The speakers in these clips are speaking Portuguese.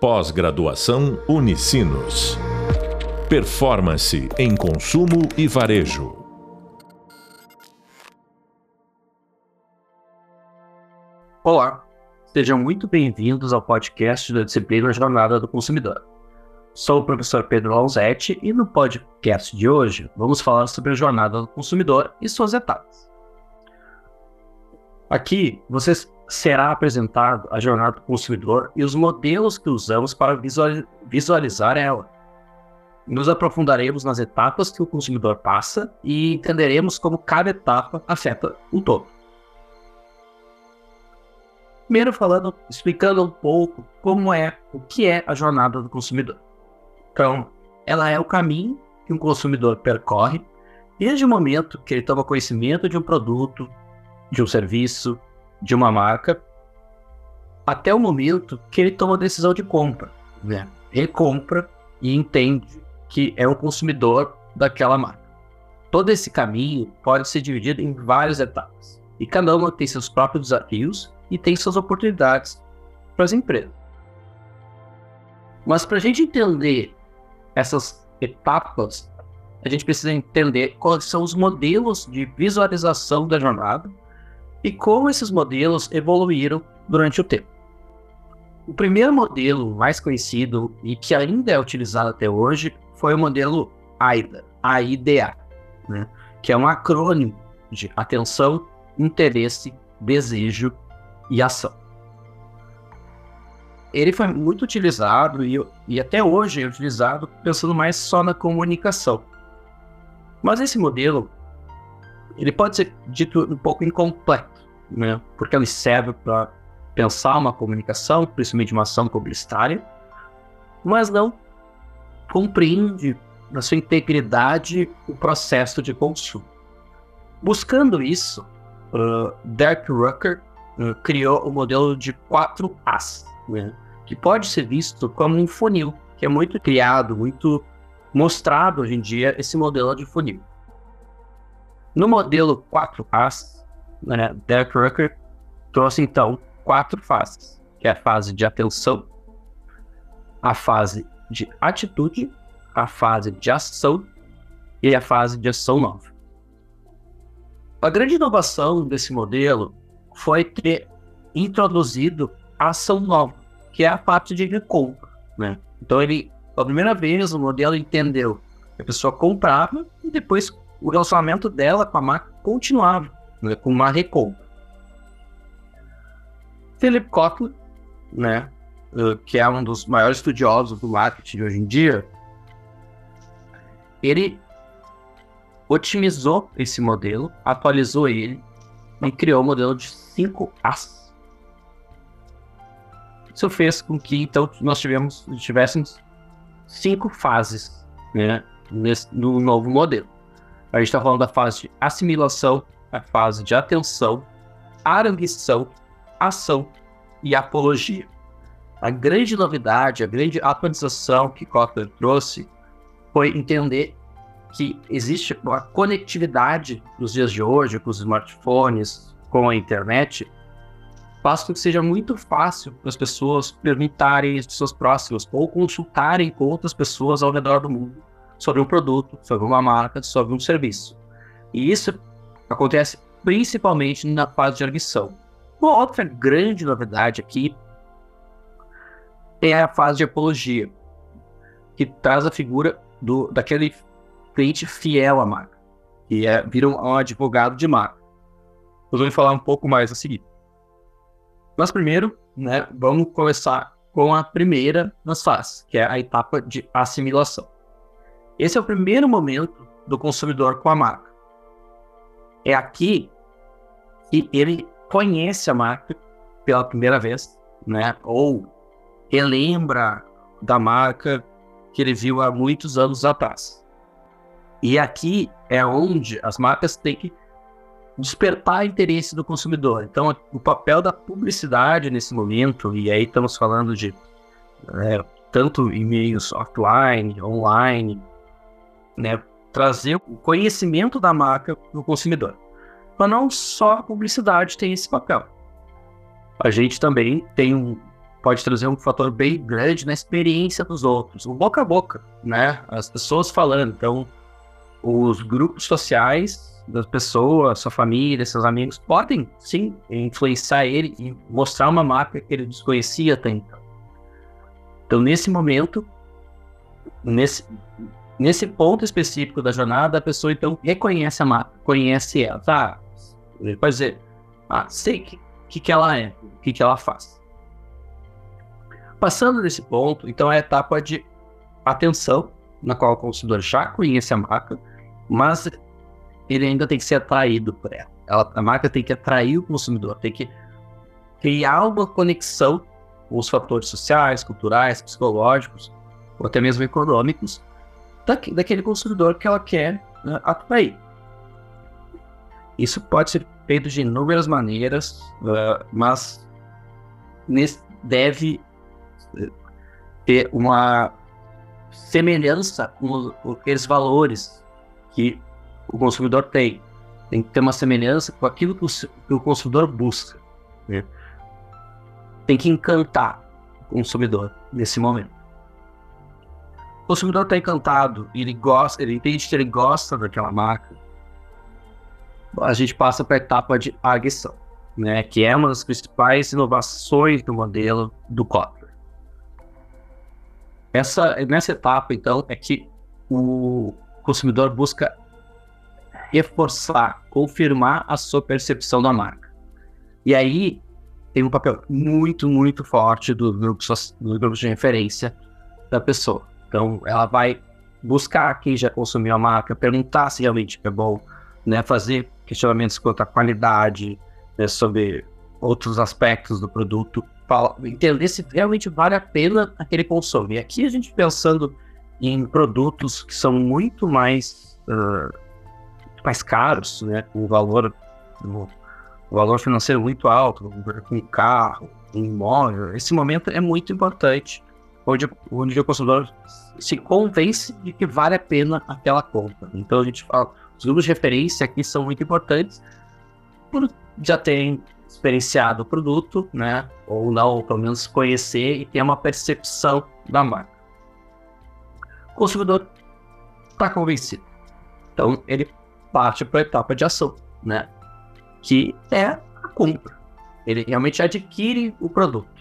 Pós-graduação Unicinos. Performance em consumo e varejo. Olá, sejam muito bem-vindos ao podcast da disciplina Jornada do Consumidor. Sou o professor Pedro Lonzetti e no podcast de hoje vamos falar sobre a jornada do consumidor e suas etapas. Aqui você será apresentado a jornada do consumidor e os modelos que usamos para visualizar ela. Nos aprofundaremos nas etapas que o consumidor passa e entenderemos como cada etapa afeta o todo. Primeiro falando, explicando um pouco como é, o que é a jornada do consumidor. Então, ela é o caminho que um consumidor percorre desde o momento que ele toma conhecimento de um produto, de um serviço, de uma marca, até o momento que ele toma a decisão de compra. Né? Ele compra e entende que é um consumidor daquela marca. Todo esse caminho pode ser dividido em várias etapas, e cada uma tem seus próprios desafios e tem suas oportunidades para as empresas. Mas para a gente entender essas etapas, a gente precisa entender quais são os modelos de visualização da jornada e como esses modelos evoluíram durante o tempo. O primeiro modelo mais conhecido e que ainda é utilizado até hoje foi o modelo AIDA, AIDA, né? que é um acrônimo de atenção, interesse, desejo e ação. Ele foi muito utilizado e, e até hoje é utilizado pensando mais só na comunicação. Mas esse modelo ele pode ser dito um pouco incompleto, né? porque ele serve para pensar uma comunicação, principalmente uma ação publicitária, mas não compreende na sua integridade o processo de consumo. Buscando isso, uh, Derek Rucker uh, criou o modelo de 4 As, né? que pode ser visto como um funil, que é muito criado, muito mostrado hoje em dia esse modelo de funil. No modelo 4As, né, Derek Rucker trouxe então quatro fases, que é a fase de atenção, a fase de atitude, a fase de ação e a fase de ação nova. A grande inovação desse modelo foi ter introduzido a ação nova, que é a parte de recompra. Né? Então, ele, pela primeira vez, o modelo entendeu que a pessoa comprava e depois o relacionamento dela com a marca continuava, né, com uma recompra. Philip Kotler, né, que é um dos maiores estudiosos do marketing de hoje em dia, ele otimizou esse modelo, atualizou ele e criou o um modelo de 5 As. Isso fez com que então nós tivemos, tivéssemos cinco fases né, nesse, no novo modelo. A gente está falando da fase de assimilação, a fase de atenção, ambição, ação e apologia. A grande novidade, a grande atualização que Kotler trouxe foi entender que existe uma conectividade nos dias de hoje com os smartphones, com a internet, faz com que seja muito fácil para as pessoas perguntarem às pessoas próximas ou consultarem com outras pessoas ao redor do mundo sobre um produto, sobre uma marca, sobre um serviço. E isso acontece principalmente na fase de arguição. Uma outra grande novidade aqui é a fase de apologia, que traz a figura do, daquele cliente fiel à marca, que é, vira um, advogado de marca. Nós vamos falar um pouco mais a seguir. Mas primeiro, né, vamos começar com a primeira das fases, que é a etapa de assimilação. Esse é o primeiro momento do consumidor com a marca. É aqui que ele conhece a marca pela primeira vez, né? Ou relembra da marca que ele viu há muitos anos atrás. E aqui é onde as marcas têm que despertar interesse do consumidor. Então, o papel da publicidade nesse momento, e aí estamos falando de é, tanto e-mails offline, online, né, trazer o conhecimento da marca para o consumidor. Mas não só a publicidade tem esse papel. A gente também tem um pode trazer um fator bem grande na experiência dos outros, o boca a boca, né? As pessoas falando. Então, os grupos sociais das pessoas, sua família, seus amigos, podem sim influenciar ele e mostrar uma marca que ele desconhecia até então. Então, nesse momento, nesse, nesse ponto específico da jornada, a pessoa então reconhece a marca, conhece ela, tá? Pode dizer, ah, sei o que, que, que ela é, o que, que ela faz. Passando desse ponto, então é a etapa de atenção, na qual o consumidor já conhece a marca, mas ele ainda tem que ser atraído por ela. ela. A marca tem que atrair o consumidor, tem que criar uma conexão com os fatores sociais, culturais, psicológicos, ou até mesmo econômicos, daquele consumidor que ela quer né, atrair. Isso pode ser feito de inúmeras maneiras, uh, mas deve eh, ter uma semelhança com, com aqueles valores que o consumidor tem. Tem que ter uma semelhança com aquilo que o, que o consumidor busca. Né? Tem que encantar o consumidor nesse momento. Consumidor está encantado, ele gosta, ele entende que ele gosta daquela marca. A gente passa para a etapa de aguição, né, que é uma das principais inovações do modelo do Kotler. Essa, nessa etapa, então, é que o consumidor busca reforçar, confirmar a sua percepção da marca. E aí tem um papel muito, muito forte do grupo, do grupo de referência da pessoa. Então, ela vai buscar quem já consumiu a marca, perguntar se realmente é bom, né, fazer questionamentos quanto à qualidade, né, sobre outros aspectos do produto, entender se realmente vale a pena aquele consumo. E aqui a gente pensando em produtos que são muito mais uh, mais caros, né, com valor, um valor financeiro muito alto, com carro, um imóvel. Esse momento é muito importante, onde, onde o consumidor se convence de que vale a pena aquela compra. Então a gente fala, os grupos de referência aqui são muito importantes por já terem experienciado o produto, né, ou não, ou pelo menos conhecer e ter uma percepção da marca. O consumidor está convencido. Então, ele parte para a etapa de ação, né? Que é a compra. Ele realmente adquire o produto.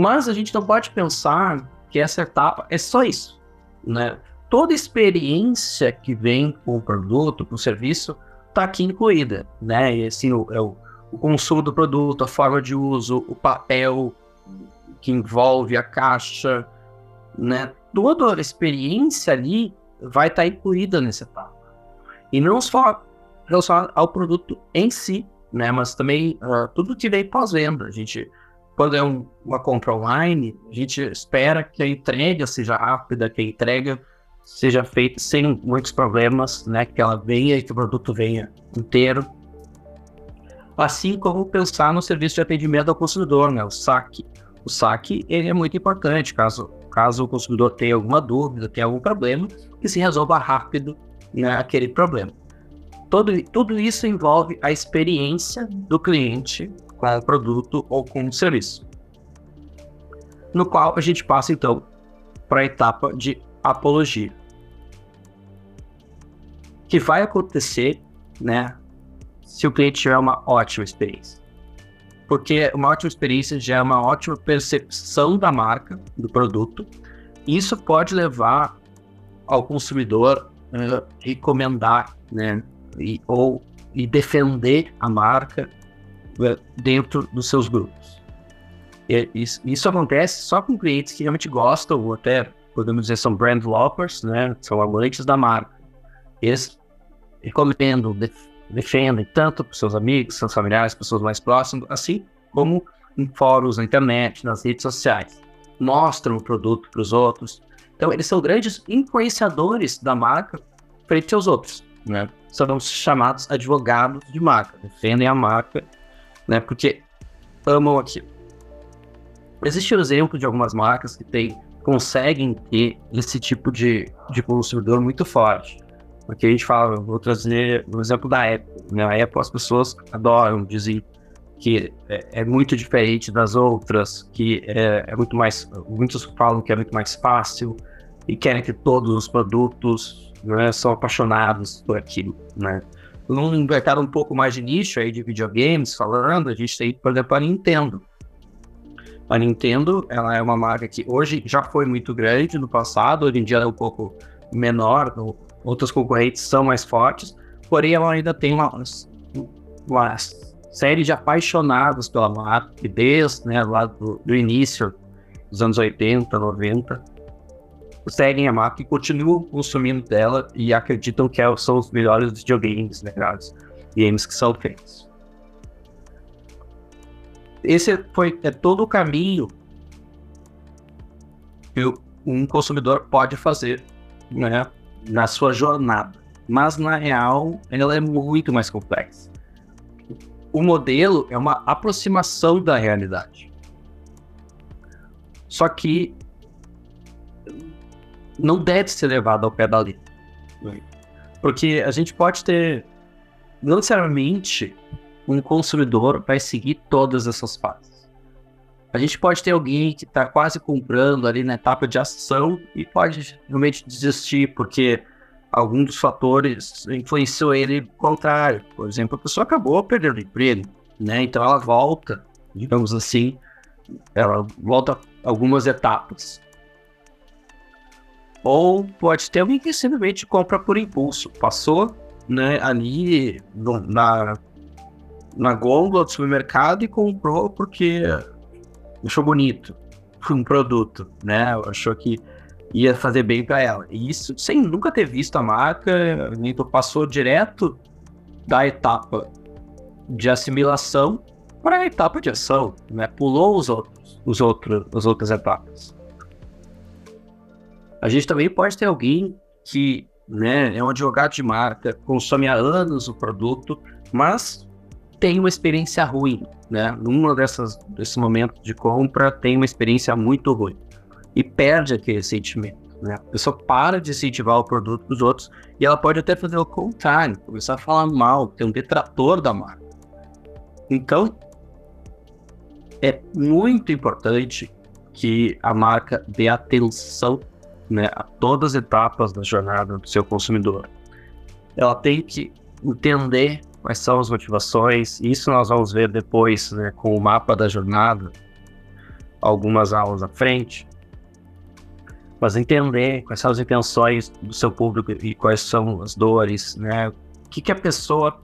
Mas a gente não pode pensar que essa etapa é só isso, né? Toda experiência que vem com o produto, com o serviço, está aqui incluída, né? E, assim, o, é o, o consumo do produto, a forma de uso, o papel que envolve a caixa, né? Toda a experiência ali vai estar tá incluída nessa etapa. E não só relacionado ao produto em si, né? Mas também uh, tudo que vem pós-venda. A gente, quando é um, uma compra online, a gente espera que a entrega seja rápida, que a entrega seja feita sem muitos problemas, né? Que ela venha e que o produto venha inteiro. Assim como pensar no serviço de atendimento ao consumidor, né? O saque. O saque ele é muito importante, caso, caso o consumidor tenha alguma dúvida, tenha algum problema, que se resolva rápido né, aquele problema. Todo, tudo isso envolve a experiência do cliente com o produto ou com o serviço. No qual a gente passa então para a etapa de apologia. Que vai acontecer, né, se o cliente tiver uma ótima experiência. Porque uma ótima experiência já é uma ótima percepção da marca, do produto. Isso pode levar ao consumidor uh, recomendar, né, e, ou e defender a marca dentro dos seus grupos. E, isso, isso, acontece só com clientes que realmente gostam, ou até podemos dizer são brand lovers, né, são amantes da marca. Eles recomendam, def, defendem tanto para seus amigos, seus familiares, pessoas mais próximas, assim como em fóruns na internet, nas redes sociais. Mostram o produto para os outros, então, eles são grandes influenciadores da marca frente aos outros, né? São chamados advogados de marca, defendem a marca, né? Porque amam aquilo. Existe o um exemplo de algumas marcas que tem, conseguem ter esse tipo de, de consumidor muito forte. Porque a gente fala, vou trazer o exemplo da Apple. Né? A Apple as pessoas adoram, dizem que é, é, muito diferente das outras, que é, é, muito mais. Muitos falam que é muito mais fácil e querem que todos os produtos né, são apaixonados por aquilo, né? Num mercado um pouco mais de nicho aí de videogames, falando, a gente tem, por exemplo, a Nintendo. A Nintendo, ela é uma marca que hoje já foi muito grande no passado, hoje em dia é um pouco menor, outros concorrentes são mais fortes, porém ela ainda tem uma, uma série de apaixonados pela marca, desde né, lá do, do, início dos anos 80, 90, seguem a marca e continuam consumindo dela e acreditam que são os melhores videogames, né, games que são feitos. Esse foi é todo o caminho que um consumidor pode fazer né, na sua jornada. Mas na real, ela é muito mais complexa o modelo é uma aproximação da realidade. Só que não deve ser levado ao pé da letra. Porque a gente pode ter, não necessariamente, um consumidor vai seguir todas essas fases. A gente pode ter alguém que está quase comprando ali na etapa de ação e pode realmente desistir, porque algum dos fatores influenciou ele contrário. Por exemplo, a pessoa acabou perdendo o emprego, né? Então ela volta, digamos assim, ela volta algumas etapas. Ou pode ter alguém que simplesmente compra por impulso. Passou né, ali no, na, na gôndola do supermercado e comprou porque achou bonito um produto, né? Achou que ia fazer bem para ela. E isso sem nunca ter visto a marca, então passou direto da etapa de assimilação para a etapa de ação, né? Pulou os outros, os outros, as outras etapas. A gente também pode ter alguém que, né, é um advogado de marca, consome há anos o produto, mas tem uma experiência ruim, né? Numa dessas desses momentos de compra tem uma experiência muito ruim e perde aquele sentimento. Né? A pessoa para de incentivar o produto dos outros e ela pode até fazer o contrário, começar a falar mal, ter um detrator da marca. Então, é muito importante que a marca dê atenção né, a todas as etapas da jornada do seu consumidor. Ela tem que entender quais são as motivações, isso nós vamos ver depois né, com o mapa da jornada, algumas aulas à frente mas entender quais são as intenções do seu público e quais são as dores, né? O que, que a pessoa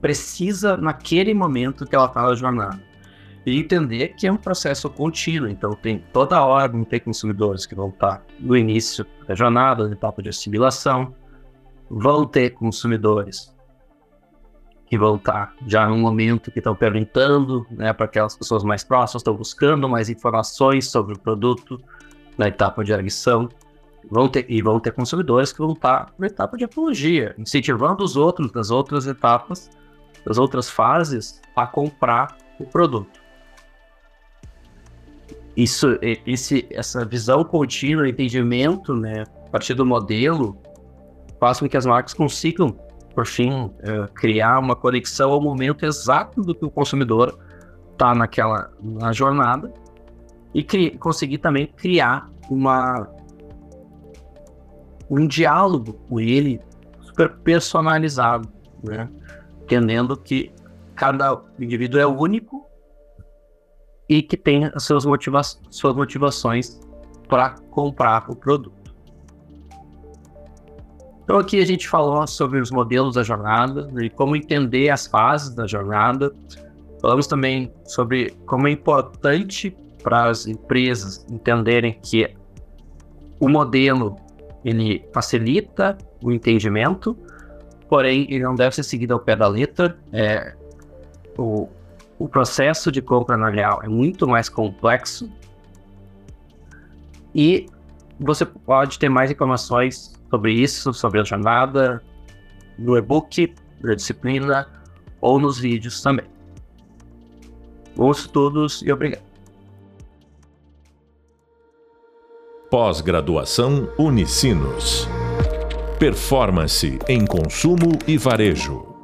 precisa naquele momento que ela está na jornada. E entender que é um processo contínuo, então tem toda hora não tem consumidores que vão estar no início da jornada, na etapa de assimilação, vão ter consumidores que vão estar já no momento que estão perguntando, né, para aquelas pessoas mais próximas, estão buscando mais informações sobre o produto, na etapa de arguição, vão ter, e vão ter consumidores que vão estar na etapa de apologia, incentivando os outros das outras etapas, das outras fases, a comprar o produto. Isso, esse, essa visão contínua, entendimento, né, a partir do modelo, faz com que as marcas consigam, por fim, uh, criar uma conexão ao momento exato do que o consumidor está naquela na jornada e conseguir também criar uma um diálogo com ele super personalizado, né? Entendendo que cada indivíduo é único e que tem as suas, motiva suas motivações para comprar o produto. Então aqui a gente falou sobre os modelos da jornada e como entender as fases da jornada. Falamos também sobre como é importante para as empresas entenderem que o modelo ele facilita o entendimento, porém ele não deve ser seguido ao pé da letra. É, o, o processo de compra na real é muito mais complexo e você pode ter mais informações sobre isso, sobre a jornada, no e-book, na disciplina ou nos vídeos também. Bons estudos e obrigado. Pós-graduação Unicinos. Performance em consumo e varejo.